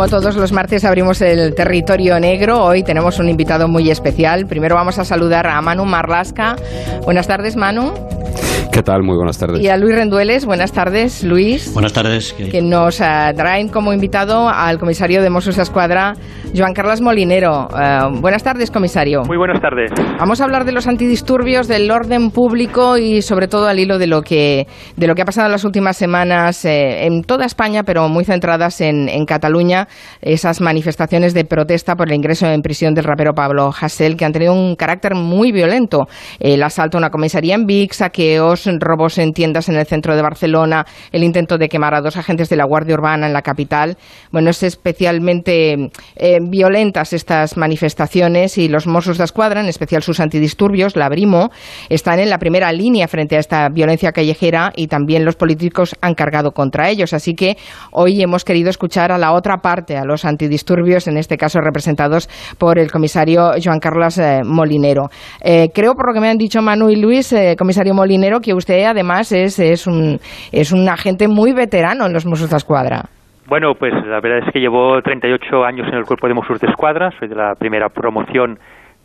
como todos los martes abrimos el territorio negro. Hoy tenemos un invitado muy especial. Primero vamos a saludar a Manu Marlasca. Buenas tardes, Manu. ¿Qué tal? Muy buenas tardes. Y a Luis Rendueles. Buenas tardes, Luis. Buenas tardes. Que nos uh, traen como invitado al comisario de Mossos Escuadra, Joan Carlos Molinero. Uh, buenas tardes, comisario. Muy buenas tardes. Vamos a hablar de los antidisturbios, del orden público y sobre todo al hilo de lo que, de lo que ha pasado en las últimas semanas eh, en toda España, pero muy centradas en, en, Cataluña, esas manifestaciones de protesta por el ingreso en prisión del rapero Pablo Hasél, que han tenido un carácter muy violento. El asalto a una comisaría en Vic, saqueos, robos en tiendas en el centro de Barcelona, el intento de quemar a dos agentes de la Guardia Urbana en la capital. Bueno, es especialmente eh, violentas estas manifestaciones y los Mossos de Escuadra, en especial sus antidisturbios, la Brimo, están en la primera línea frente a esta violencia callejera y también los políticos han cargado contra ellos. Así que hoy hemos querido escuchar a la otra parte, a los antidisturbios, en este caso representados por el comisario Joan Carlos eh, Molinero. Eh, creo, por lo que me han dicho Manu y Luis, comisario Molinero, que usted además es, es, un, es un agente muy veterano en los Mossos de Escuadra. Bueno, pues la verdad es que llevo 38 años en el cuerpo de Mossos de Escuadra, soy de la primera promoción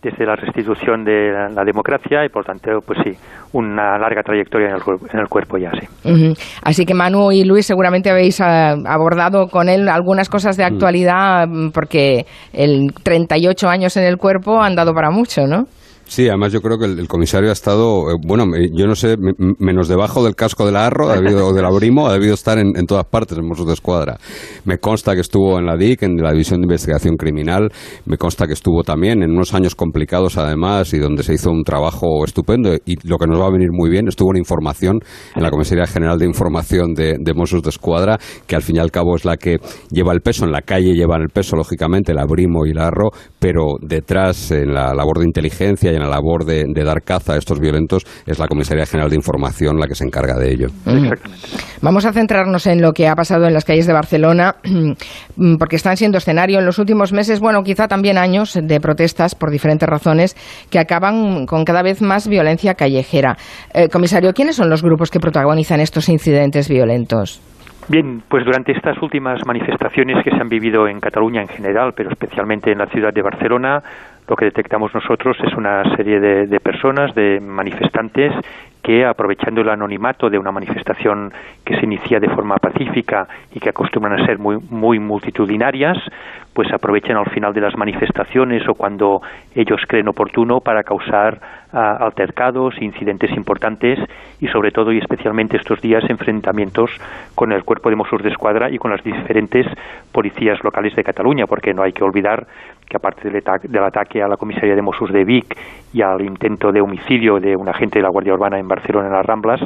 desde la restitución de la, la, democracia y por tanto, pues sí, una larga trayectoria en el, en el cuerpo ya, sí. Uh -huh. Así que Manu y Luis seguramente habéis uh, abordado con él algunas cosas de actualidad uh, porque el 38 años en el cuerpo han dado para mucho, ¿no? Sí, además yo creo que el, comisario ha estado, eh, bueno, yo no sé, menos debajo del casco del Arro ha debido, o del Abrimo, ha debido estar en, todas partes en Mossos de Escuadra. Me consta que estuvo en la DIC, en la División de Investigación Criminal, me consta que estuvo también en unos años complicados además y donde se hizo un trabajo estupendo y lo que nos va a venir muy bien, estuvo en información, en la Comisaría General de Información de, de Mossos de Escuadra, que al fin y al cabo es la que lleva el peso, en la calle llevan el peso, lógicamente, el Abrimo y el Arro, pero detrás, en la labor de inteligencia en la labor de, de, dar caza a estos violentos es la Comisaría General de Información la que se encarga de ello. Exactamente. Vamos a centrarnos en lo que ha pasado en las calles de Barcelona, porque están siendo escenario en los últimos meses, bueno, quizá también años de protestas por diferentes razones que acaban con cada vez más violencia callejera. Eh, comisario, ¿quiénes son los grupos que protagonizan estos incidentes violentos? Bien, pues durante estas últimas manifestaciones que se han vivido en Cataluña en general, pero especialmente en la ciudad de Barcelona, lo que detectamos nosotros es una serie de, de personas, de manifestantes, que aprovechando el anonimato de una manifestación que se inicia de forma pacífica y que acostumbran a ser muy, muy multitudinarias, pues aprovechan al final de las manifestaciones o cuando ellos creen oportuno para causar uh, altercados, incidentes importantes y sobre todo y especialmente estos días enfrentamientos con el cuerpo de Mossos de Escuadra y con las diferentes policías locales de Cataluña, porque no hay que olvidar que aparte del, del ataque a la comisaría de Mossos de Vic y al intento de homicidio de un agente de la Guardia Urbana en Barcelona en las Ramblas,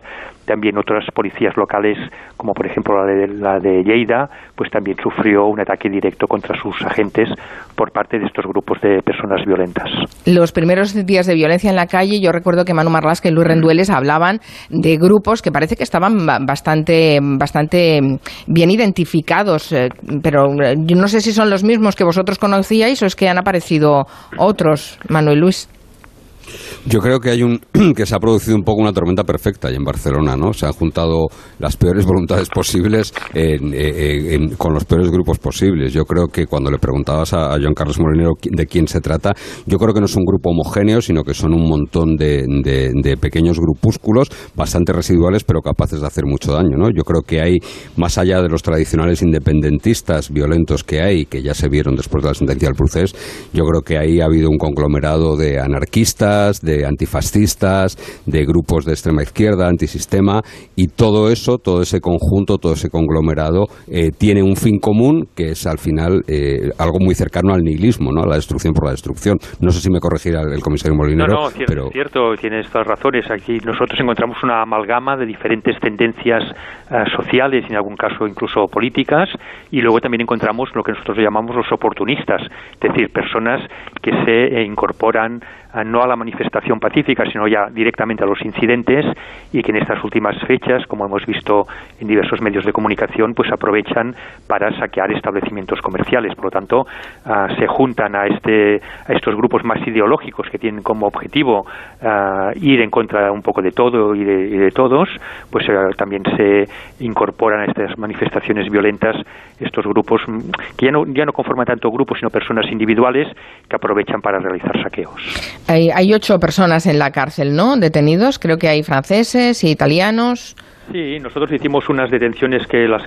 también otras policías locales, como por ejemplo la de, la de Lleida, pues también sufrió un ataque directo contra sus agentes por parte de estos grupos de personas violentas. Los primeros días de violencia en la calle, yo recuerdo que Manu Marlasca y Luis Rendueles hablaban de grupos que parece que estaban bastante, bastante bien identificados, eh, pero yo no sé si son los mismos que vosotros conocíais o es que han aparecido otros, Manuel Luis. Yo creo que hay un que se ha producido un poco una tormenta perfecta ahí en Barcelona, ¿no? Se han juntado las peores voluntades posibles en, en, en, con los peores grupos posibles. Yo creo que cuando le preguntabas a, a Joan Carlos Molinero de quién se trata, yo creo que no es un grupo homogéneo, sino que son un montón de, pequeños grupúsculos bastante residuales, pero capaces de hacer mucho daño, ¿no? Yo creo que hay más allá de los tradicionales independentistas violentos que hay, que ya se vieron después de la sentencia del procés, yo creo que ahí ha habido un conglomerado de anarquistas, de antifascistas, de grupos de extrema izquierda, antisistema, y todo eso, todo ese conjunto, todo ese conglomerado, eh, tiene un fin común que es al final eh, algo muy cercano al nihilismo, ¿no? a la destrucción por la destrucción. No sé si me corregirá el, el comisario Molinero. No, no, cierto, pero... cierto, tienes todas razones. Aquí nosotros encontramos una amalgama de diferentes tendencias uh, sociales, y en algún caso incluso políticas, y luego también encontramos lo que nosotros llamamos los oportunistas, es decir, personas que se eh, incorporan no a la manifestación pacífica, sino ya directamente a los incidentes y que en estas últimas fechas, como hemos visto en diversos medios de comunicación, pues aprovechan para saquear establecimientos comerciales. Por lo tanto, uh, se juntan a, este, a estos grupos más ideológicos que tienen como objetivo uh, ir en contra un poco de todo y de, todos, pues uh, también se, incorporan a estas manifestaciones violentas estos grupos mm, que ya no, ya no conforman tanto grupos, sino personas individuales que aprovechan para realizar saqueos. Hay, hay ocho personas en la cárcel, ¿no? Detenidos, creo que hay franceses italianos. Sí, nosotros hicimos unas detenciones que las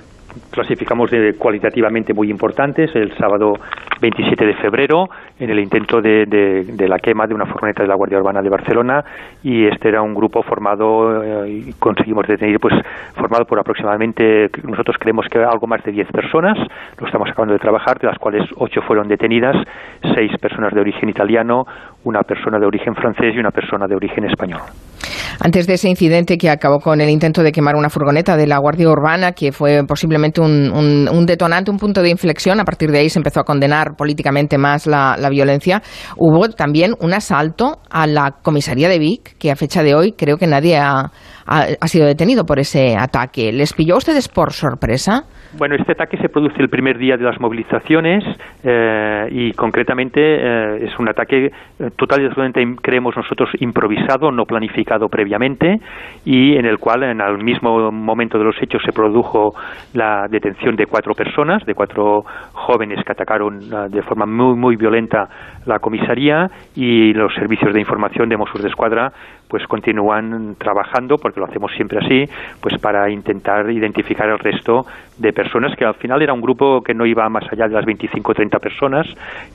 clasificamos de cualitativamente muy importantes. El sábado 27 de febrero en el intento de, de, la quema de una furgoneta de la Guardia Urbana de Barcelona. Y este era un grupo formado eh, y conseguimos detener pues formado por aproximadamente nosotros creemos que algo más de 10 personas. Lo estamos acabando de trabajar de las cuales 8 fueron detenidas 6 personas de origen italiano una persona de origen francés y una persona de origen español. Antes de ese incidente que acabó con el intento de quemar una furgoneta de la Guardia Urbana, que fue posiblemente un, detonante, un punto de inflexión, a partir de ahí se empezó a condenar políticamente más la, violencia, hubo también un asalto a la comisaría de Vic, que a fecha de hoy creo que nadie ha, ha sido detenido por ese ataque. ¿Les pilló a ustedes por sorpresa? Bueno, este ataque se produce el primer día de las movilizaciones eh, y concretamente eh, es un ataque eh, total y absolutamente, creemos nosotros, improvisado, no planificado previamente y en el cual en el mismo momento de los hechos se produjo la detención de cuatro personas, de cuatro jóvenes que atacaron de forma muy, muy violenta la comisaría y los servicios de información de Mossos de Escuadra pues continúan trabajando, porque lo hacemos siempre así, pues para intentar identificar el resto de personas, que al final era un grupo que no iba más allá de las 25 o 30 personas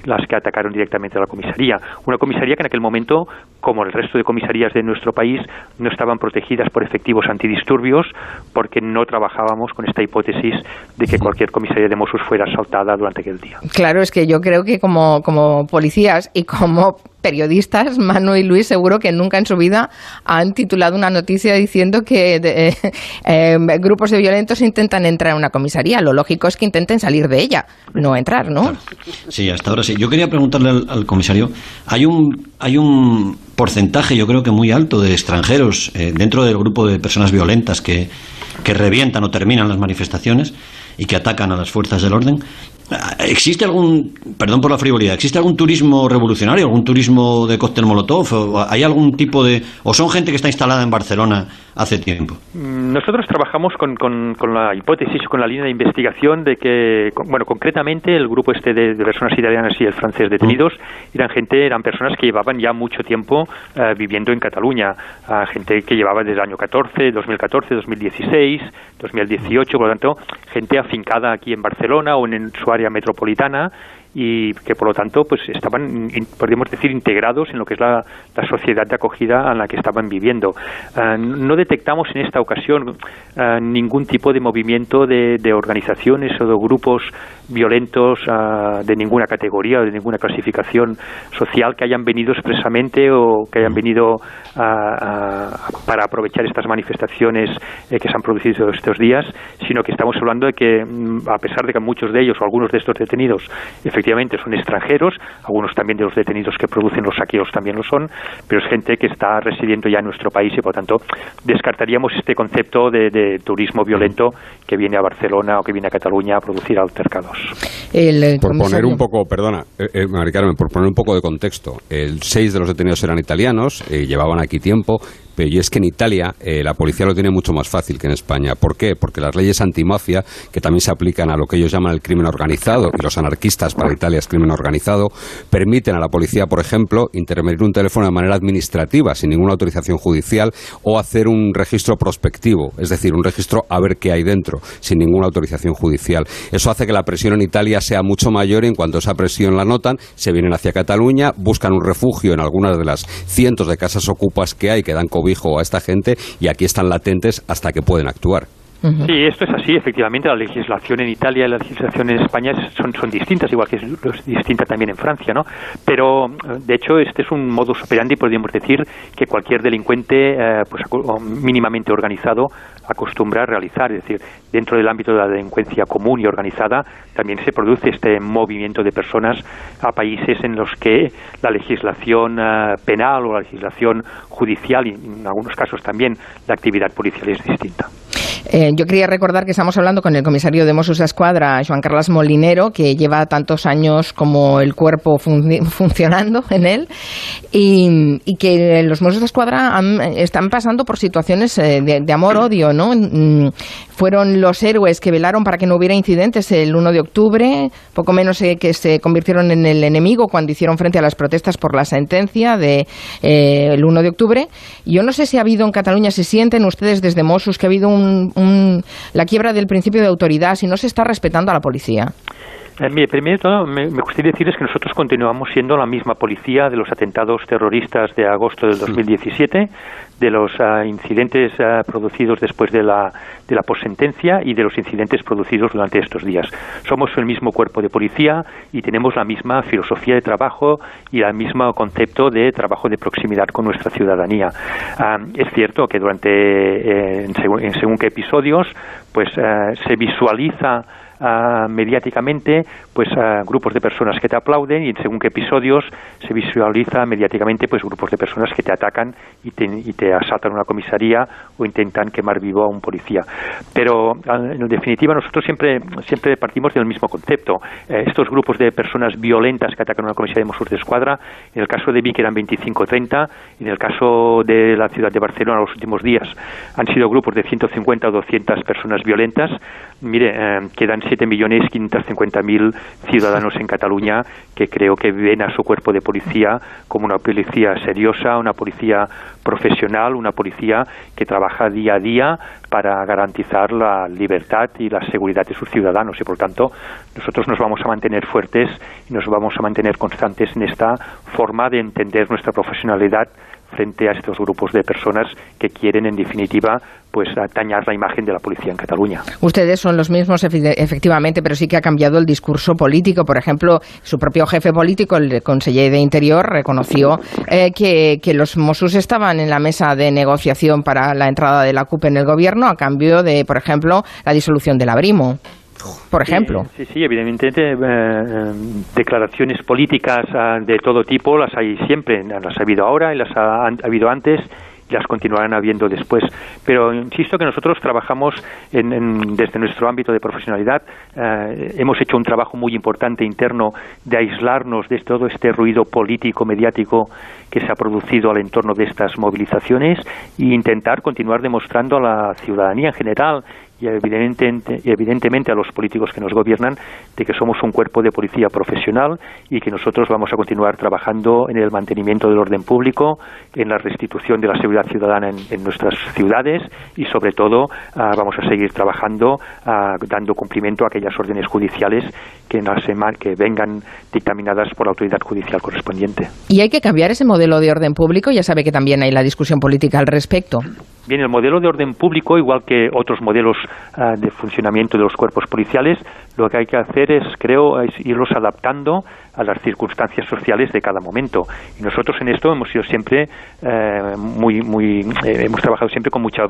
las que atacaron directamente a la comisaría. Una comisaría que en aquel momento, como el resto de comisarías de nuestro país, no estaban protegidas por efectivos antidisturbios, porque no trabajábamos con esta hipótesis de que cualquier comisaría de Mossos fuera asaltada durante aquel día. Claro, es que yo creo que como, como policías y como periodistas, Manu y Luis, seguro que nunca en su vida han titulado una noticia diciendo que eh, eh, grupos de violentos intentan entrar a una comisaría. Lo lógico es que intenten salir de ella, no entrar, ¿no? Sí, hasta ahora sí. Yo quería preguntarle al, comisario, hay un, hay un porcentaje, yo creo que muy alto, de extranjeros eh, dentro del grupo de personas violentas que, que revientan o terminan las manifestaciones y que atacan a las fuerzas del orden. ¿Existe algún, perdón por la frivolidad, ¿existe algún turismo revolucionario, algún turismo de cóctel molotov? ¿Hay algún tipo de... o son gente que está instalada en Barcelona hace tiempo? Mm, nosotros trabajamos con, con, la hipótesis, con la línea de investigación de que, bueno, concretamente el grupo este de, personas italianas y el francés detenidos mm. eran gente, eran personas que llevaban ya mucho tiempo eh, viviendo en Cataluña, gente que llevaba desde el año 14, 2014, 2016, 2018, por lo tanto, gente afincada aquí en Barcelona o en su área metropolitana y que por lo tanto pues estaban podríamos decir integrados en lo que es la, sociedad de acogida en la que estaban viviendo. Eh, no detectamos en esta ocasión eh, ningún tipo de movimiento de, organizaciones o de grupos violentos eh, de ninguna categoría o de ninguna clasificación social que hayan venido expresamente o que hayan venido para aprovechar estas manifestaciones que se han producido estos días sino que estamos hablando de que mm, a pesar de que muchos de ellos o algunos de estos detenidos efectivamente son extranjeros, algunos también de los detenidos que producen los saqueos también lo son, pero es gente que está residiendo ya en nuestro país y por tanto descartaríamos este concepto de, turismo violento que viene a Barcelona o que viene a Cataluña a producir altercados. Eh, por poner un poco, perdona, eh, eh por poner un poco de contexto, el seis de los detenidos eran italianos, eh, llevaban aquí tiempo, y es que en Italia eh, la policía lo tiene mucho más fácil que en España. ¿Por qué? Porque las leyes antimafia, que también se aplican a lo que ellos llaman el crimen organizado, y los anarquistas para Italia es crimen organizado, permiten a la policía, por ejemplo, intervenir un teléfono de manera administrativa, sin ninguna autorización judicial, o hacer un registro prospectivo, es decir, un registro a ver qué hay dentro, sin ninguna autorización judicial. Eso hace que la presión en Italia sea mucho mayor y en cuanto esa presión la notan, se vienen hacia Cataluña, buscan un refugio en algunas de las cientos de casas ocupas que hay que dan COVID a esta gente y aquí están latentes hasta que pueden actuar. Sí, esto es así. Efectivamente, la legislación en Italia y la legislación en España son, son distintas, igual que es, distinta también en Francia, ¿no? Pero, de hecho, este es un modus operandi, podríamos decir, que cualquier delincuente eh, pues, mínimamente organizado acostumbra a realizar. Es decir, dentro del ámbito de la delincuencia común y organizada, también se produce este movimiento de personas a países en los que la legislación eh, penal o la legislación judicial, y en algunos casos también la actividad policial es distinta. Eh, yo quería recordar que estamos hablando con el comisario de Mossos Escuadra, Joan Carlos Molinero, que lleva tantos años como el cuerpo funcionando en él, y, que los Mossos Escuadra están pasando por situaciones eh, de, amor-odio, ¿no? Fueron los héroes que velaron para que no hubiera incidentes el 1 de octubre, poco menos eh, que se convirtieron en el enemigo cuando hicieron frente a las protestas por la sentencia del de, el 1 de octubre. Yo no sé si ha habido en Cataluña, se sienten ustedes desde Mossos que ha habido un, la quiebra del principio de autoridad, si no se está respetando a la policía. Eh, mire, primero todo, me, gustaría decirles que nosotros continuamos siendo la misma policía de los atentados terroristas de agosto del 2017, de los uh, incidentes uh, producidos después de la, de la posentencia y de los incidentes producidos durante estos días. Somos el mismo cuerpo de policía y tenemos la misma filosofía de trabajo y el mismo concepto de trabajo de proximidad con nuestra ciudadanía. Uh, es cierto que durante, eh, en, según, en, según, qué episodios, pues se visualiza uh, mediáticamente pues uh, grupos de personas que te aplauden y según qué episodios se visualiza mediáticamente pues grupos de personas que te atacan y te, asaltan una comisaría o intentan quemar vivo a un policía. Pero en definitiva nosotros siempre siempre partimos del mismo concepto. Eh, estos grupos de personas violentas que atacan una comisaría de Mossos de Escuadra, en el caso de Vic eran 25 o 30, en el caso de la ciudad de Barcelona los últimos días han sido grupos de 150 o 200 personas violentas. Mire, eh, quedan 7.550.000 ciudadanos en Cataluña que creo que ven a su cuerpo de policía como una policía seriosa, una policía profesional, una policía que trabaja día a día para garantizar la libertad y la seguridad de sus ciudadanos. Y por tanto nosotros nos vamos a mantener fuertes y nos vamos a mantener constantes en esta forma de entender nuestra profesionalidad frente a estos grupos de personas que quieren, en definitiva, pues dañar la imagen de la policía en Cataluña. Ustedes son los mismos, efectivamente, pero sí que ha cambiado el discurso político. Por ejemplo, su propio jefe político, el conseller de Interior, reconoció eh, que, que, los Mossos estaban en la mesa de negociación para la entrada de la CUP en el gobierno a cambio de, por ejemplo, la disolución del Abrimo por ejemplo. Sí, sí, evidentemente eh, declaraciones políticas ah, de todo tipo las hay siempre, las ha habido ahora y las ha, habido antes y las continuarán habiendo después. Pero insisto que nosotros trabajamos desde nuestro ámbito de profesionalidad, eh, hemos hecho un trabajo muy importante interno de aislarnos de todo este ruido político, mediático que se ha producido al entorno de estas movilizaciones e intentar continuar demostrando a la ciudadanía en general y evidentemente, evidentemente a los políticos que nos gobiernan de que somos un cuerpo de policía profesional y que nosotros vamos a continuar trabajando en el mantenimiento del orden público, en la restitución de la seguridad ciudadana en, nuestras ciudades y sobre todo uh, vamos a seguir trabajando uh, dando cumplimiento a aquellas órdenes judiciales que, que vengan dictaminadas por la autoridad judicial correspondiente. Y hay que cambiar ese modelo de orden público, ya sabe que también hay la discusión política al respecto. Bien, el modelo de orden público, igual que otros modelos uh, de funcionamiento de los cuerpos policiales, lo que hay que hacer es, creo, es irlos adaptando a las circunstancias sociales de cada momento. Y nosotros en esto hemos sido siempre eh, muy, muy, eh, hemos trabajado siempre con mucha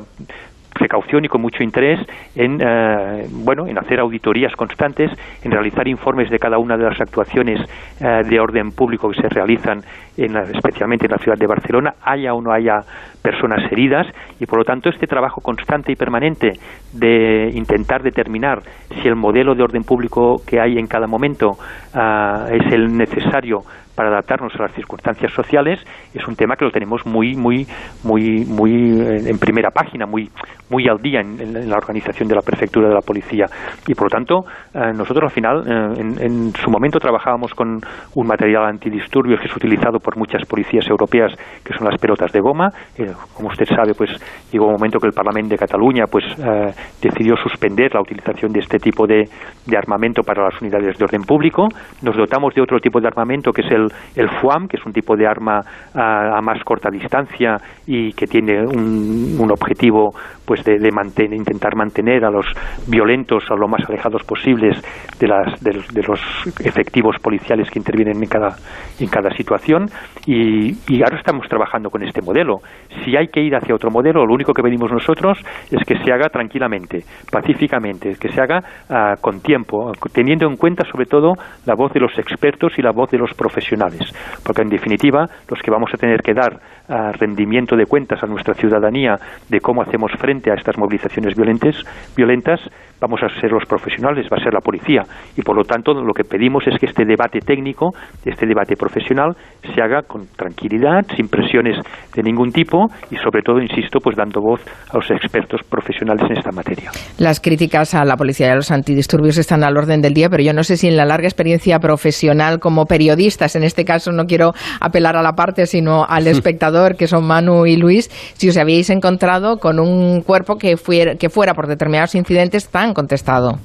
precaución y con mucho interés en eh, bueno en hacer auditorías constantes en realizar informes de cada una de las actuaciones eh, de orden público que se realizan en especialmente en la ciudad de Barcelona haya o no haya personas heridas y por lo tanto este trabajo constante y permanente de intentar determinar si el modelo de orden público que hay en cada momento uh, es el necesario para adaptarnos a las circunstancias sociales es un tema que lo tenemos muy muy muy muy en primera página muy muy al día en, la organización de la prefectura de la policía. Y por lo tanto eh, nosotros al final eh, en, en, su momento trabajábamos con un material antidisturbios que es utilizado por muchas policías europeas que son las pelotas de goma. Eh, como usted sabe pues llegó un momento que el Parlamento de Cataluña pues eh, decidió suspender la utilización de este tipo de armamento para las unidades de orden público. Nos dotamos de otro tipo de armamento que es el el, FUAM, que es un tipo de arma a, a más corta distancia y que tiene un, un objetivo pues de, mantener, intentar mantener a los violentos a lo más alejados posibles de, las, de, de los efectivos policiales que intervienen en cada, en cada situación y, y, ahora estamos trabajando con este modelo. Si hay que ir hacia otro modelo, lo único que pedimos nosotros es que se haga tranquilamente, pacíficamente, que se haga uh, con tiempo, teniendo en cuenta sobre todo la voz de los expertos y la voz de los profesionales porque en definitiva los que vamos a tener que dar ah, rendimiento de cuentas a nuestra ciudadanía de cómo hacemos frente a estas movilizaciones violentas, violentas vamos a ser los profesionales, va a ser la policía. Y por lo tanto, lo que pedimos es que este debate técnico, este debate profesional, se haga con tranquilidad, sin presiones de ningún tipo y, sobre todo, insisto, pues dando voz a los expertos profesionales en esta materia. Las críticas a la policía y a los antidisturbios están al orden del día, pero yo no sé si en la larga experiencia profesional como periodistas, en este caso no quiero apelar a la parte, sino al espectador, que son Manu y Luis, si os habéis encontrado con un cuerpo que fuera, que fuera por determinados incidentes tan contestado.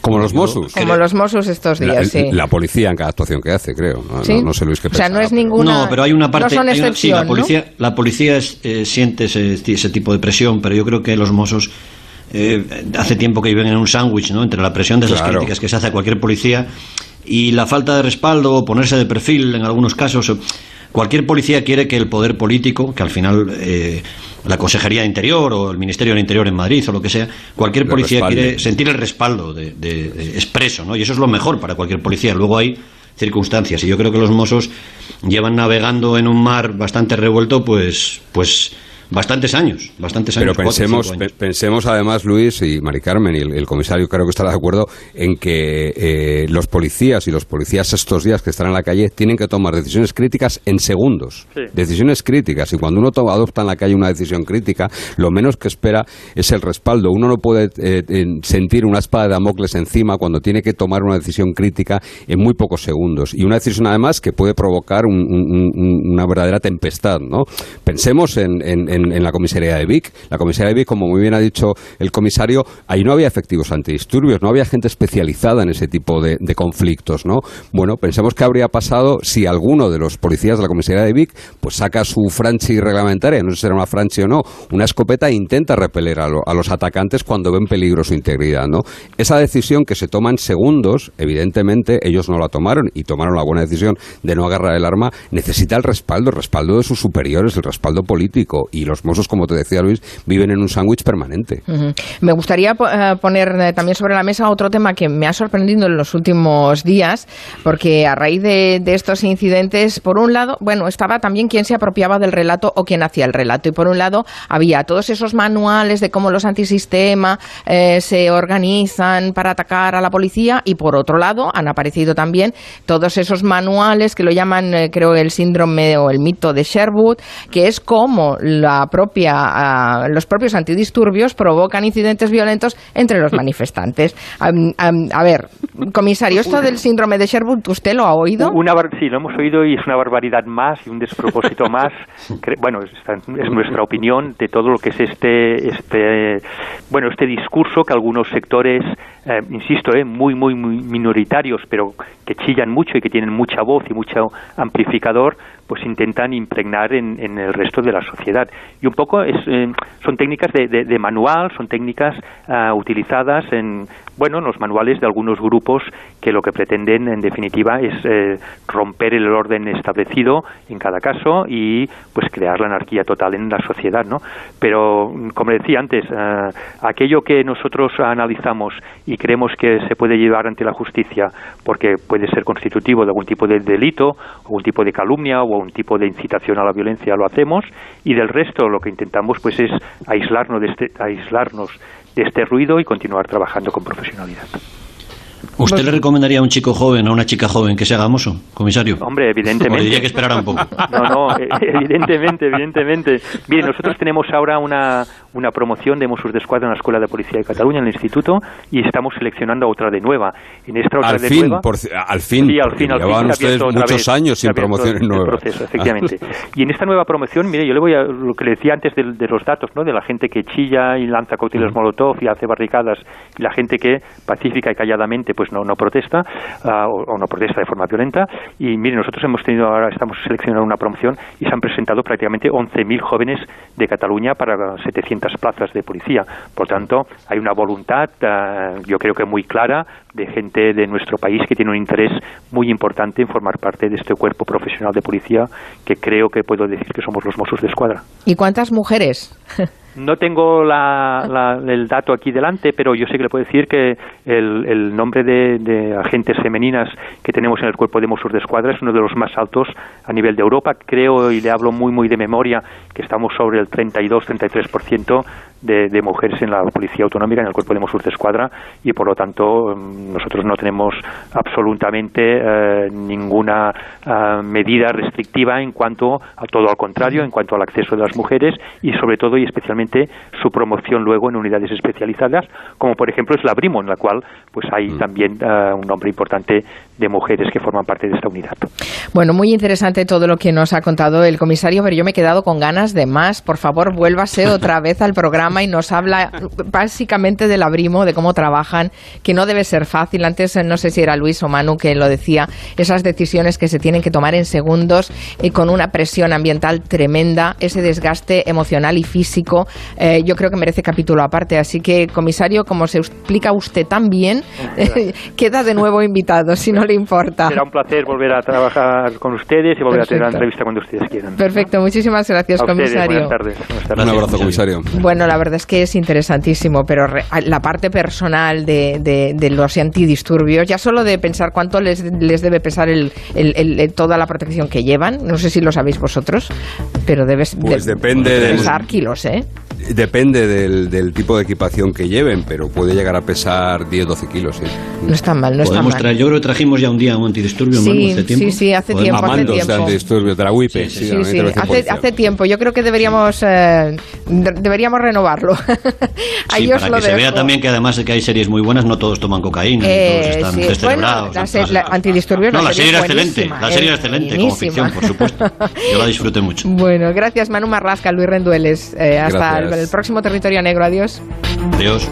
Como los Mossos. Como los Mossos estos días, la, sí. La policía en cada actuación que hace, creo. No, ¿Sí? no, no sé Luis qué O sea, no es ninguna... No, pero hay una parte. No son hay una- sí, la policía, la policía es- eh, siente ese, ese tipo de presión, pero yo creo que los mozos eh, hace tiempo que viven en un sándwich, ¿no? Entre la presión de esas Claro. críticas que se hace a cualquier policía y la falta de respaldo o ponerse de perfil en algunos casos. Cualquier policía quiere que el poder político, que al final eh, la Consejería de Interior o el Ministerio del Interior en Madrid o lo que sea, cualquier policía respalde. quiere sentir el respaldo de, de- de expreso, ¿no? Y eso es lo mejor para cualquier policía. Luego hay circunstancias y yo creo que los mozos llevan navegando en un mar bastante revuelto, pues, pues bastantes años, bastantes años. Pero pensemos, años. pensemos además, Luis y Mari Carmen, y el, el comisario creo que estará de acuerdo en que eh, los policías y los policías estos días que están en la calle tienen que tomar decisiones críticas en segundos. Sí. Decisiones críticas. Y cuando uno adopta en la calle una decisión crítica, lo menos que espera es el respaldo. Uno no puede eh, en- sentir una espada de Damocles encima cuando tiene que tomar una decisión crítica en muy pocos segundos. Y una decisión además que puede provocar un- un- un- una verdadera tempestad. ¿no? Pensemos en, en- en- en la comisaría de Vic. La comisaría de Vic, como muy bien ha dicho el comisario, ahí no había efectivos antidisturbios, no había gente especializada en ese tipo de, conflictos. ¿no? Bueno, pensemos qué habría pasado si alguno de los policías de la comisaría de Vic pues saca su franchi reglamentaria, no sé si será una franchi o no, una escopeta e intenta repeler a, a los atacantes cuando ven peligro su integridad. ¿no? Esa decisión que se toma en segundos, evidentemente ellos no la tomaron y tomaron la buena decisión de no agarrar el arma, necesita el respaldo, el respaldo de sus superiores, el respaldo político. Y los mozos, como te decía Luis, viven en un sándwich permanente. Me gustaría eh, poner eh, también sobre la mesa otro tema que me ha sorprendido en los últimos días, porque a raíz de, estos incidentes, por un lado, bueno, estaba también quien se apropiaba del relato o quien hacía el relato, y por un lado había todos esos manuales de cómo los antisistema eh, se organizan para atacar a la policía, y por otro lado han aparecido también todos esos manuales que lo llaman, creo, el síndrome o el mito de Sherwood, que es como la propia, ah, los propios antidisturbios provocan incidentes violentos entre los manifestantes. A ver, comisario, esto del síndrome de Sherwood, ¿usted lo ha oído? Una bar- sí, lo hemos oído y es una barbaridad más y un despropósito más. Bueno, es nuestra opinión de todo lo que es este, este, bueno, este discurso que algunos sectores, eh, insisto, eh, muy, muy, muy minoritarios, pero que chillan mucho y que tienen mucha voz y mucho amplificador, pues intentan impregnar en, en el resto de la sociedad. Y un poco es, eh, son técnicas de, de- manual, son técnicas ah, utilizadas en, bueno, en los manuales de algunos grupos que lo que pretenden, en definitiva, es eh, romper el orden establecido en cada caso y pues crear la anarquía total en la sociedad, ¿no? Pero, como decía antes, ah, aquello que nosotros analizamos y creemos que se puede llevar ante la justicia porque puede ser constitutivo de algún tipo de delito, algún tipo de calumnia o un tipo de incitación a la violencia, lo hacemos y del resto lo que intentamos pues es aislarnos de este, aislarnos de este ruido y continuar trabajando con profesionalidad. ¿Usted le recomendaría a un chico joven o a una chica joven que se haga mozo, comisario? Hombre, ¿O le evidentemente. diría que esperara un poco? No, no, eh, evidentemente, evidentemente. Mire, nosotros tenemos ahora una, una promoción de Mossos de Escuadra en la Escuela de Policía de Cataluña, en el Instituto, y estamos seleccionando a otra de nueva. En esta otra Al de fin, nueva, por al fin, Sí, al fin, al llevaban ustedes muchos vez, años sin promociones nuevas. proceso, efectivamente. Y en esta nueva promoción, mire, yo le voy a lo que le decía antes de, de los datos, ¿no? De la gente que chilla y lanza cócteles Molotov y hace barricadas, y la gente que pacífica y calladamente pues no, no protesta ah, o, no protesta de forma violenta. Y mire, nosotros hemos tenido ahora estamos seleccionando una promoción y se han presentado prácticamente 11.000 jóvenes de Cataluña para 700 plazas de policía. Por tanto, hay una voluntad, ah, yo creo que muy clara, de gente de nuestro país que tiene un interés muy importante en formar parte de este cuerpo profesional de policía que creo que puedo decir que somos los Mossos de Escuadra. ¿Y cuántas mujeres? No tengo el dato aquí delante, pero yo sé que le puedo decir que el, nombre de, agentes femeninas que tenemos en el cuerpo de Mossos de Escuadra es uno de los más altos a nivel de Europa. Creo, y le hablo muy, muy de memoria, que estamos sobre el 32-33% de, de mujeres en la Policía Autonómica, en el cuerpo de Mossos de Escuadra, y por lo tanto mm, nosotros no tenemos absolutamente eh, ninguna eh, medida restrictiva en cuanto a todo al contrario, en cuanto al acceso de las mujeres y sobre todo y especialmente su promoción luego en unidades especializadas, como por ejemplo es la Brimo, en la cual pues hay mm. también eh, un nombre importante de mujeres que forman parte de esta unidad. Bueno, muy interesante todo lo que nos ha contado el comisario, pero yo me he quedado con ganas de más. Por favor, vuélvase otra vez al programa y nos habla básicamente del abrimo, de cómo trabajan, que no debe ser fácil. Antes no sé si era Luis o Manu que lo decía, esas decisiones que se tienen que tomar en segundos y con una presión ambiental tremenda, ese desgaste emocional y físico, eh, yo creo que merece capítulo aparte. Así que, comisario, como se explica usted tan bien, queda de nuevo invitado, si no le importa. Será un placer volver a trabajar con ustedes y volver a tener la entrevista cuando ustedes quieran. Perfecto, muchísimas gracias, comisario. buenas tardes. Un abrazo, comisario. Bueno, la verdad es que es interesantísimo, pero la parte personal de, de, los antidisturbios, ya solo de pensar cuánto les, les debe pesar el, el, toda la protección que llevan, no sé si lo sabéis vosotros, pero debes pues depende de pesar kilos, ¿eh? Depende del, del, tipo de equipación que lleven, pero puede llegar a pesar 10-12 kilos. ¿sí? No está mal, no está mal. yo creo que trajimos ya un día un antidisturbio, sí, hace tiempo. Sí, sí, hace tiempo. Hace tiempo. de antidisturbio, de la WIPE. Sí, sí, Hace, hace, tiempo. Yo creo que deberíamos, eh, deberíamos renovarlo. Ahí sí, para que se vea también que además de que hay series muy buenas, no todos toman cocaína, eh, todos están descerebrados. Bueno, la, antidisturbios No, la serie era excelente, la serie era excelente, como ficción, por supuesto. Yo la disfruté mucho. Bueno, gracias Manu Marrasca, Luis Rendueles. Eh, hasta el próximo territorio negro. Adiós. Adiós.